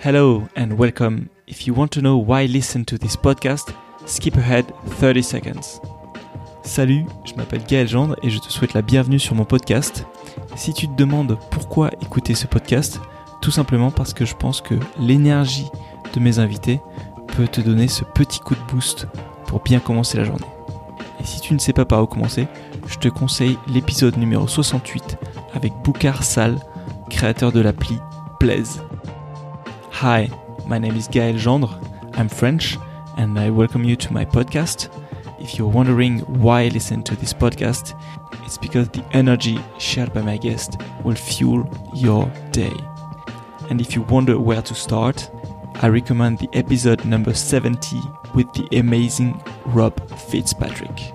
Hello and welcome. If you want to know why listen to this podcast, skip ahead 30 seconds. Salut, je m'appelle Gaël Gendre et je te souhaite la bienvenue sur mon podcast. Si tu te demandes pourquoi écouter ce podcast, tout simplement parce que je pense que l'énergie de mes invités peut te donner ce petit coup de boost pour bien commencer la journée. Et si tu ne sais pas par où commencer, je te conseille l'épisode numéro 68 avec Boukar Sal, créateur de l'appli Blaze. Hi, my name is Gaël Gendre. I'm French and I welcome you to my podcast. If you're wondering why I listen to this podcast, it's because the energy shared by my guest will fuel your day. And if you wonder where to start, I recommend the episode number 70 with the amazing Rob Fitzpatrick.